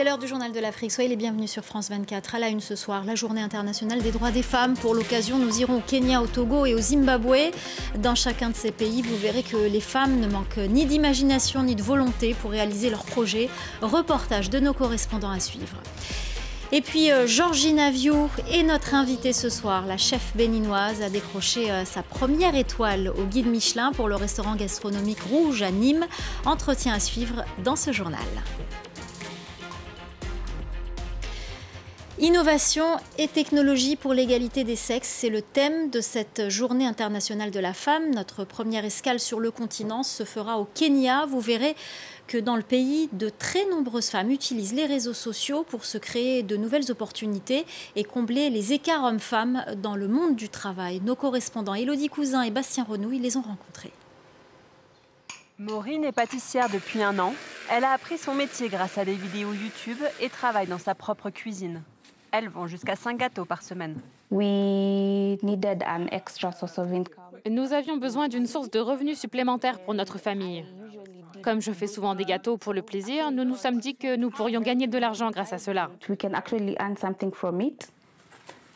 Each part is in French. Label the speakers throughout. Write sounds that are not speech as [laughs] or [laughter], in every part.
Speaker 1: C'est l'heure du journal de l'Afrique. Soyez les bienvenus sur France 24. À la une ce soir, la journée internationale des droits des femmes. Pour l'occasion, nous irons au Kenya, au Togo et au Zimbabwe. Dans chacun de ces pays, vous verrez que les femmes ne manquent ni d'imagination ni de volonté pour réaliser leurs projets. Reportage de nos correspondants à suivre. Et puis euh, Georgina Navio est notre invitée ce soir. La chef béninoise a décroché euh, sa première étoile au guide Michelin pour le restaurant gastronomique Rouge à Nîmes. Entretien à suivre dans ce journal. Innovation et technologie pour l'égalité des sexes, c'est le thème de cette journée internationale de la femme. Notre première escale sur le continent se fera au Kenya. Vous verrez que dans le pays, de très nombreuses femmes utilisent les réseaux sociaux pour se créer de nouvelles opportunités et combler les écarts hommes-femmes dans le monde du travail. Nos correspondants Elodie Cousin et Bastien Renouille les ont rencontrés.
Speaker 2: Maureen est pâtissière depuis un an. Elle a appris son métier grâce à des vidéos YouTube et travaille dans sa propre cuisine. Elles vont jusqu'à 5 gâteaux par semaine.
Speaker 3: Nous
Speaker 4: avions besoin d'une source de revenus supplémentaires pour notre famille. Comme je fais souvent des gâteaux pour le plaisir, nous nous sommes dit que nous pourrions gagner de l'argent grâce à cela.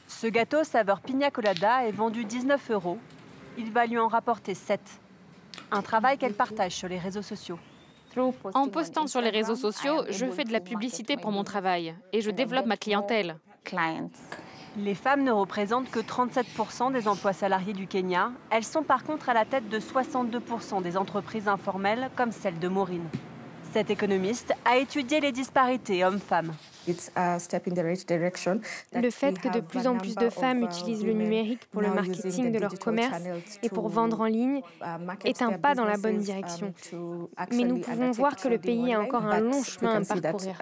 Speaker 2: Ce gâteau saveur pina colada est vendu 19 euros. Il va lui en rapporter 7. Un travail qu'elle partage sur les réseaux sociaux.
Speaker 4: En postant sur les réseaux sociaux, je fais de la publicité pour mon travail et je développe ma clientèle.
Speaker 2: Les femmes ne représentent que 37% des emplois salariés du Kenya. Elles sont par contre à la tête de 62% des entreprises informelles comme celle de Maureen. Cet économiste a étudié les disparités hommes-femmes.
Speaker 3: Le fait que de plus en plus de femmes uh, utilisent le numérique pour le marketing de leur commerce et pour vendre en ligne uh, est un pas dans la bonne um, direction. Mais nous pouvons voir que le pays a encore un long chemin à parcourir.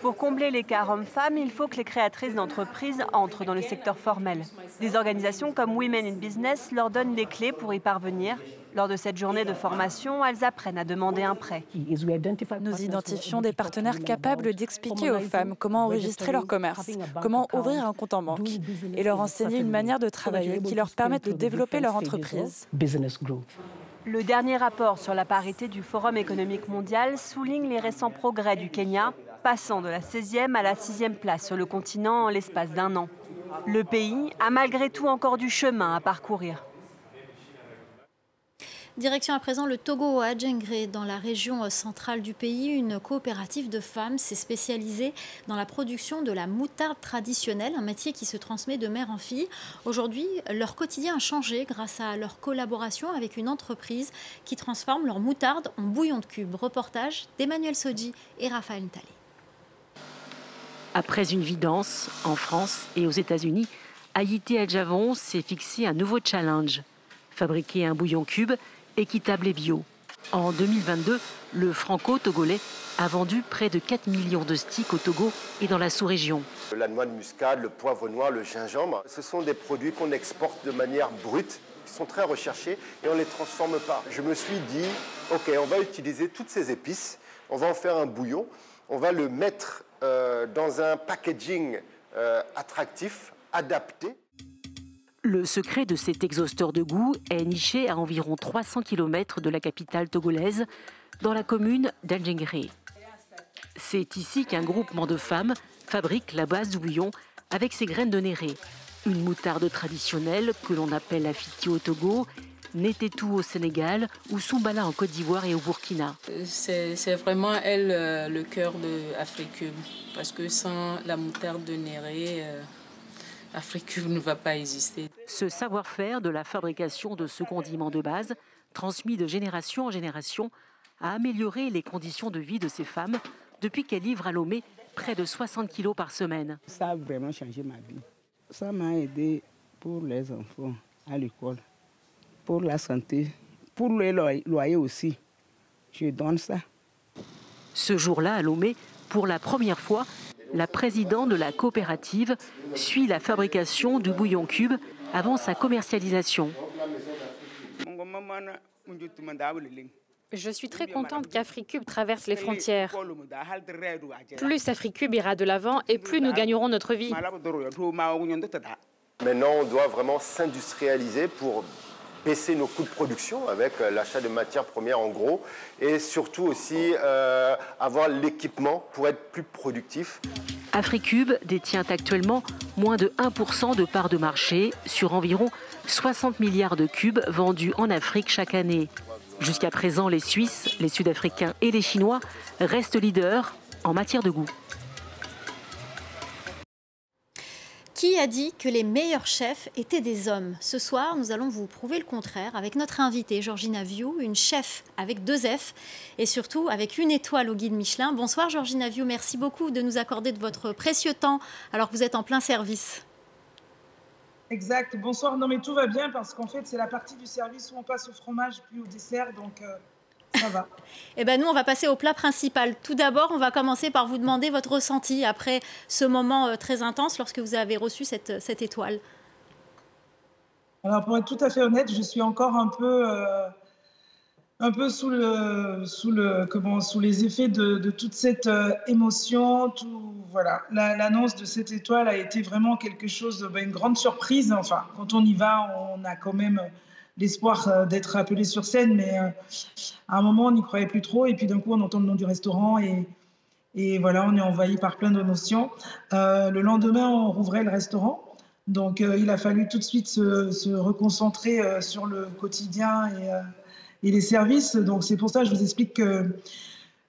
Speaker 2: Pour combler l'écart homme-femme, il faut que les créatrices d'entreprises entrent dans le secteur formel. Des organisations comme Women in Business leur donnent les clés pour y parvenir. Lors de cette journée de formation, elles apprennent à demander un prêt.
Speaker 5: Nous identifions des partenaires capables d'expliquer aux femmes comment enregistrer leur commerce, comment ouvrir un compte en banque et leur enseigner une manière de travailler qui leur permette de développer leur entreprise.
Speaker 2: Le dernier rapport sur la parité du Forum économique mondial souligne les récents progrès du Kenya, passant de la 16e à la 6e place sur le continent en l'espace d'un an. Le pays a malgré tout encore du chemin à parcourir.
Speaker 1: Direction à présent le Togo à Djengré, dans la région centrale du pays. Une coopérative de femmes s'est spécialisée dans la production de la moutarde traditionnelle, un métier qui se transmet de mère en fille. Aujourd'hui, leur quotidien a changé grâce à leur collaboration avec une entreprise qui transforme leur moutarde en bouillon de cube. Reportage d'Emmanuel Soji et Raphaël Ntali.
Speaker 6: Après une vie dense en France et aux États-Unis, Haïti El Javon s'est fixé un nouveau challenge fabriquer un bouillon cube équitable et bio. En 2022, le franco-togolais a vendu près de 4 millions de sticks au Togo et dans la sous-région.
Speaker 7: La noix de muscade, le poivre noir, le gingembre, ce sont des produits qu'on exporte de manière brute, qui sont très recherchés et on ne les transforme pas. Je me suis dit, ok, on va utiliser toutes ces épices, on va en faire un bouillon, on va le mettre euh, dans un packaging euh, attractif, adapté.
Speaker 6: Le secret de cet exhausteur de goût est niché à environ 300 km de la capitale togolaise, dans la commune d'Algengré. C'est ici qu'un groupement de femmes fabrique la base du bouillon avec ses graines de néré, une moutarde traditionnelle que l'on appelle afiti au Togo, Netetou au Sénégal ou Soumbala en Côte d'Ivoire et au Burkina.
Speaker 8: C'est vraiment elle euh, le cœur de Africube parce que sans la moutarde de néré, euh, Afrique [laughs] ne va pas exister.
Speaker 6: Ce savoir-faire de la fabrication de ce condiment de base, transmis de génération en génération, a amélioré les conditions de vie de ces femmes depuis qu'elles livrent à Lomé près de 60 kilos par semaine.
Speaker 9: Ça a vraiment changé ma vie. Ça m'a aidé pour les enfants à l'école, pour la santé, pour le loyer aussi. Je donne ça.
Speaker 6: Ce jour-là, à Lomé, pour la première fois, la présidente de la coopérative suit la fabrication du bouillon cube avant sa commercialisation.
Speaker 4: Je suis très contente qu'AfriCube traverse les frontières. Plus AfriCube ira de l'avant et plus nous gagnerons notre vie.
Speaker 7: Maintenant, on doit vraiment s'industrialiser pour baisser nos coûts de production avec euh, l'achat de matières premières en gros et surtout aussi euh, avoir l'équipement pour être plus productif.
Speaker 6: Africube détient actuellement moins de 1% de part de marché sur environ 60 milliards de cubes vendus en Afrique chaque année. Jusqu'à présent, les Suisses, les Sud-Africains et les Chinois restent leaders en matière de goût.
Speaker 1: Qui a dit que les meilleurs chefs étaient des hommes? Ce soir, nous allons vous prouver le contraire avec notre invitée Georgina Vieux, une chef avec deux F et surtout avec une étoile au guide Michelin. Bonsoir Georgina Vieux, merci beaucoup de nous accorder de votre précieux temps alors que vous êtes en plein service.
Speaker 10: Exact. Bonsoir. Non, mais tout va bien parce qu'en fait, c'est la partie du service où on passe au fromage puis au dessert. Donc, euh, ça va.
Speaker 1: eh bien, nous, on va passer au plat principal. Tout d'abord, on va commencer par vous demander votre ressenti après ce moment euh, très intense lorsque vous avez reçu cette, cette étoile.
Speaker 10: Alors, pour être tout à fait honnête, je suis encore un peu. Euh, un peu sous, le, sous, le, comment, sous les effets de, de toute cette euh, émotion. Tout, voilà. L'annonce de cette étoile a été vraiment quelque chose, ben, une grande surprise. Enfin, quand on y va, on a quand même l'espoir euh, d'être appelé sur scène, mais euh, à un moment, on n'y croyait plus trop. Et puis d'un coup, on entend le nom du restaurant et, et voilà, on est envahi par plein d'émotions. le lendemain, on rouvrait le restaurant. Donc, il a fallu tout de suite se, se reconcentrer sur le quotidien et et les services. Donc c'est pour ça que je vous explique que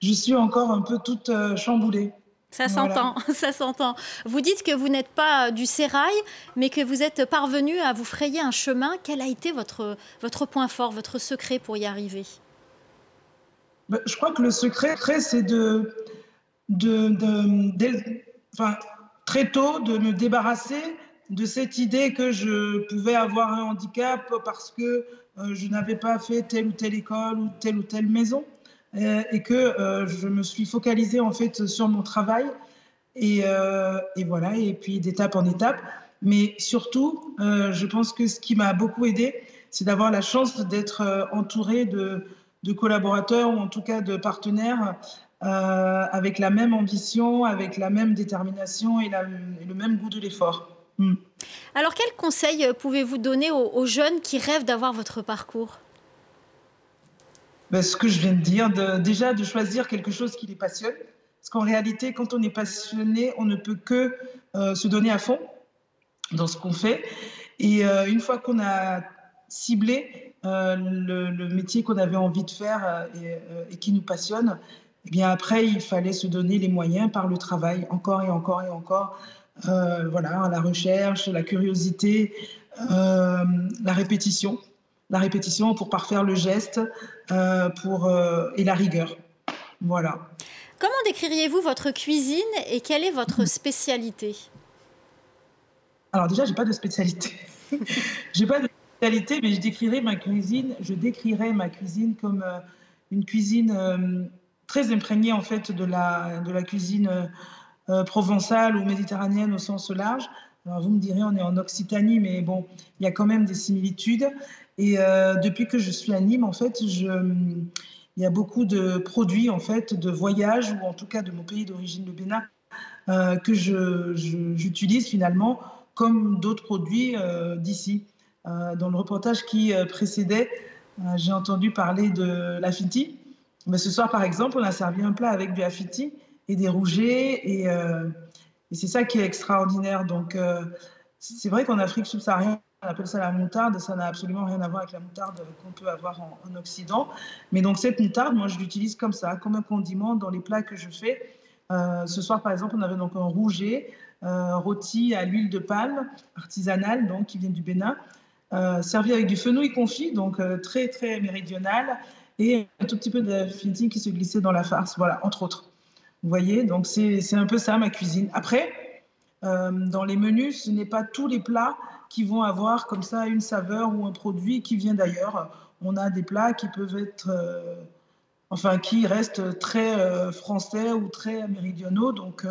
Speaker 10: je suis encore un peu toute euh, chamboulée.
Speaker 1: Ça s'entend, [laughs] ça s'entend. Vous dites que vous n'êtes pas du sérail, mais que vous êtes parvenu à vous frayer un chemin. Quel a été votre, votre point fort, votre secret pour y arriver?
Speaker 10: Ben, Je crois que le secret, c'est de, de, de, enfin, très tôt de me débarrasser de cette idée que je pouvais avoir un handicap parce que euh, je n'avais pas fait telle ou telle école ou telle ou telle maison euh, et que euh, je me suis focalisée en fait sur mon travail et, et voilà et puis d'étape en étape. Mais surtout, je pense que ce qui m'a beaucoup aidé, c'est d'avoir la chance d'être entourée de, collaborateurs ou en tout cas de partenaires avec la même ambition, avec la même détermination et, le même goût de l'effort.
Speaker 1: Hmm. Alors, quel conseil euh, pouvez-vous donner aux, jeunes qui rêvent d'avoir votre parcours?
Speaker 10: Ben, Ce que je viens de dire, déjà de choisir quelque chose qui les passionne. Parce qu'en réalité, quand on est passionné, on ne peut que euh, se donner à fond dans ce qu'on fait. Et euh, une fois qu'on a ciblé le, métier qu'on avait envie de faire et, qui nous passionne, eh bien après, il fallait se donner les moyens par le travail, encore et encore et encore, euh, voilà, la recherche, la curiosité, euh, la répétition, la répétition pour parfaire le geste euh, pour, et la rigueur. Voilà.
Speaker 1: Comment décririez-vous votre cuisine et quelle est votre spécialité?
Speaker 10: Alors déjà, j'ai pas de spécialité. [laughs] j'ai pas de spécialité, mais je décrirais ma cuisine. Je décrirais ma cuisine comme une cuisine très imprégnée en fait de la de la cuisine euh, provençale ou méditerranéenne au sens large. Alors vous me direz, on est en Occitanie, mais bon, il y a quand même des similitudes. Et euh, depuis que je suis à Nîmes, en fait, il y a beaucoup de produits, en fait, de voyage, ou en tout cas de mon pays d'origine, le Bénin, euh, que j'utilise finalement comme d'autres produits d'ici. dans le reportage qui précédait, j'ai entendu parler de l'afiti. Mais ce soir, par exemple, on a servi un plat avec du afiti et des rougets. Euh, et, c'est ça qui est extraordinaire. Donc, euh, c'est vrai qu'en Afrique subsaharienne, on appelle ça la moutarde. Ça n'a absolument rien à voir avec la moutarde qu'on peut avoir en, Occident. Mais donc, cette moutarde, moi, je l'utilise comme ça, comme un condiment dans les plats que je fais. Euh, ce soir, par exemple, on avait donc un rouget rôti à l'huile de palme artisanale, donc qui vient du Bénin, servi avec du fenouil confit, donc très très méridional, et un tout petit peu de fiti qui se glissait dans la farce, voilà, entre autres. Vous voyez, donc c'est un peu ça ma cuisine. Après, euh, dans les menus, ce n'est pas tous les plats qui vont avoir comme ça une saveur ou un produit qui vient d'ailleurs. On a des plats qui peuvent être, euh, enfin, qui restent très euh, français ou très méridionaux. Donc,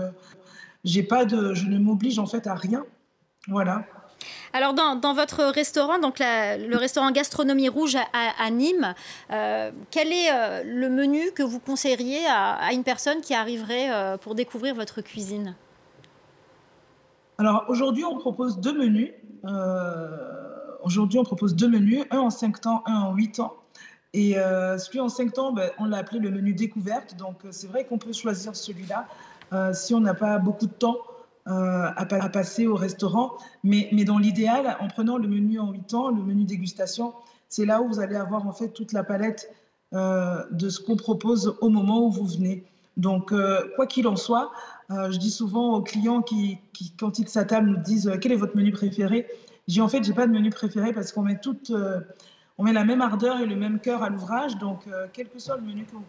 Speaker 10: j'ai pas de, je ne m'oblige en fait à rien. Voilà.
Speaker 1: Alors, dans, votre restaurant, donc le restaurant Gastronomie Rouge à, Nîmes, euh, quel est euh, le menu que vous conseilleriez à, une personne qui arriverait euh, pour découvrir votre cuisine?
Speaker 10: Alors, aujourd'hui, on propose deux menus. Aujourd'hui, on propose deux menus, un en 5 temps, un en 8 temps. Et celui en 5 temps, ben, on l'a appelé le menu découverte. Donc, c'est vrai qu'on peut choisir celui-là si on n'a pas beaucoup de temps à, passer au restaurant. Mais, mais dans l'idéal, en prenant le menu en 8 temps, le menu dégustation, c'est là où vous allez avoir en fait toute la palette de ce qu'on propose au moment où vous venez. Donc, quoi qu'il en soit, je dis souvent aux clients qui, quand ils s'attablent, nous disent quel est votre menu préféré? J'ai en fait, j'ai pas de menu préféré parce qu'on met toute, euh, on met la même ardeur et le même cœur à l'ouvrage. Donc, euh, quel que soit le menu que vous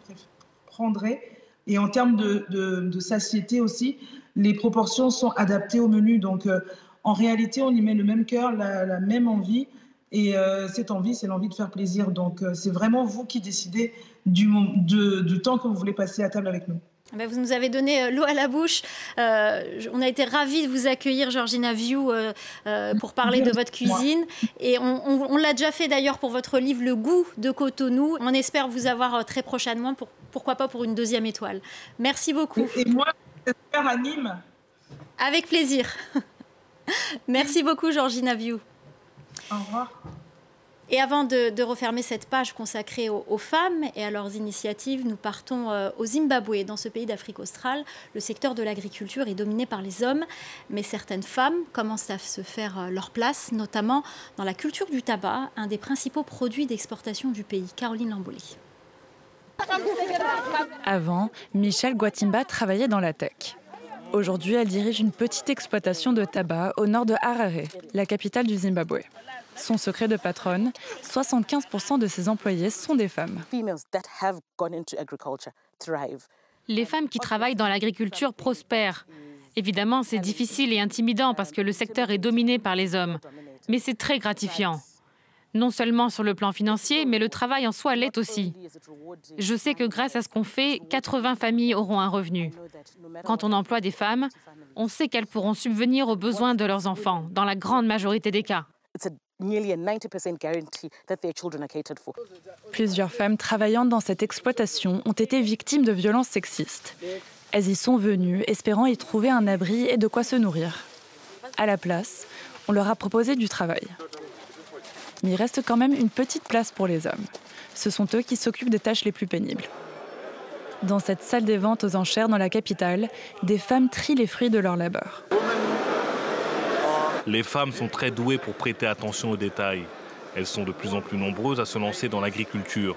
Speaker 10: prendrez, et en termes de, satiété aussi, les proportions sont adaptées au menu. Donc, euh, en réalité, on y met le même cœur, la, même envie. Et cette envie, c'est l'envie de faire plaisir. Donc, c'est vraiment vous qui décidez du, du temps que vous voulez passer à table avec nous.
Speaker 1: Eh ben, vous nous avez donné euh, l'eau à la bouche. Euh, on a été ravis de vous accueillir, Georgina View, euh, pour parler de votre cuisine. Et on, l'a déjà fait d'ailleurs pour votre livre Le goût de Cotonou. On espère vous avoir très prochainement, pour, pourquoi pas pour une deuxième étoile. Merci beaucoup.
Speaker 10: Et moi, j'espère à Nîmes.
Speaker 1: Avec plaisir. [laughs] Merci beaucoup, Georgina View.
Speaker 10: Au revoir.
Speaker 1: Et avant de, refermer cette page consacrée aux, femmes et à leurs initiatives, nous partons euh, au Zimbabwe. Dans ce pays d'Afrique australe, le secteur de l'agriculture est dominé par les hommes, mais certaines femmes commencent à se faire euh, leur place, notamment dans la culture du tabac, un des principaux produits d'exportation du pays. Caroline Lamboli.
Speaker 5: Avant, Michelle Guatimba travaillait dans la tech. Aujourd'hui, elle dirige une petite exploitation de tabac au nord de Harare, la capitale du Zimbabwe. Son secret de patronne, 75% de ses employés sont des femmes.
Speaker 4: Les femmes qui travaillent dans l'agriculture prospèrent. Évidemment, c'est difficile et intimidant parce que le secteur est dominé par les hommes, mais c'est très gratifiant. Non seulement sur le plan financier, mais le travail en soi l'est aussi. Je sais que grâce à ce qu'on fait, 80 familles auront un revenu. Quand on emploie des femmes, on sait qu'elles pourront subvenir aux besoins de leurs enfants, dans la grande majorité des cas.
Speaker 5: Plusieurs femmes travaillant dans cette exploitation ont été victimes de violences sexistes. Elles y sont venues espérant y trouver un abri et de quoi se nourrir. À la place, on leur a proposé du travail. Mais il reste quand même une petite place pour les hommes. Ce sont eux qui s'occupent des tâches les plus pénibles. Dans cette salle des ventes aux enchères dans la capitale, des femmes trient les fruits de leur labeur.
Speaker 11: Les femmes sont très douées pour prêter attention aux détails. Elles sont de plus en plus nombreuses à se lancer dans l'agriculture.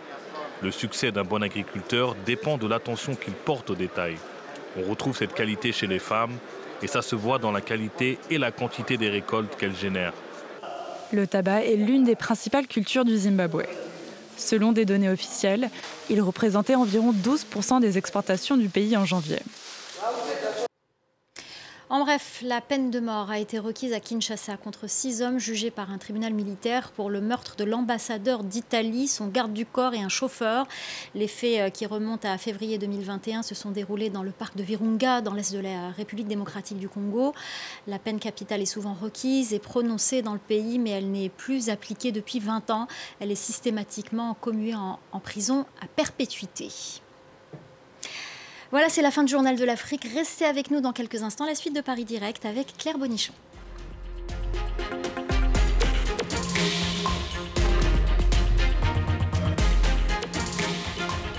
Speaker 11: Le succès d'un bon agriculteur dépend de l'attention qu'il porte aux détails. On retrouve cette qualité chez les femmes et ça se voit dans la qualité et la quantité des récoltes qu'elles génèrent.
Speaker 5: Le tabac est l'une des principales cultures du Zimbabwe. Selon des données officielles, il représentait environ 12% des exportations du pays en janvier.
Speaker 1: En bref, la peine de mort a été requise à Kinshasa contre six hommes jugés par un tribunal militaire pour le meurtre de l'ambassadeur d'Italie, son garde du corps et un chauffeur. Les faits euh, qui remontent à février 2021 se sont déroulés dans le parc de Virunga, dans l'est de la République démocratique du Congo. La peine capitale est souvent requise et prononcée dans le pays, mais elle n'est plus appliquée depuis 20 ans. Elle est systématiquement commuée en, en prison à perpétuité. Voilà, c'est la fin du journal de l'Afrique. Restez avec nous dans quelques instants. La suite de Paris Direct avec Claire Bonichon.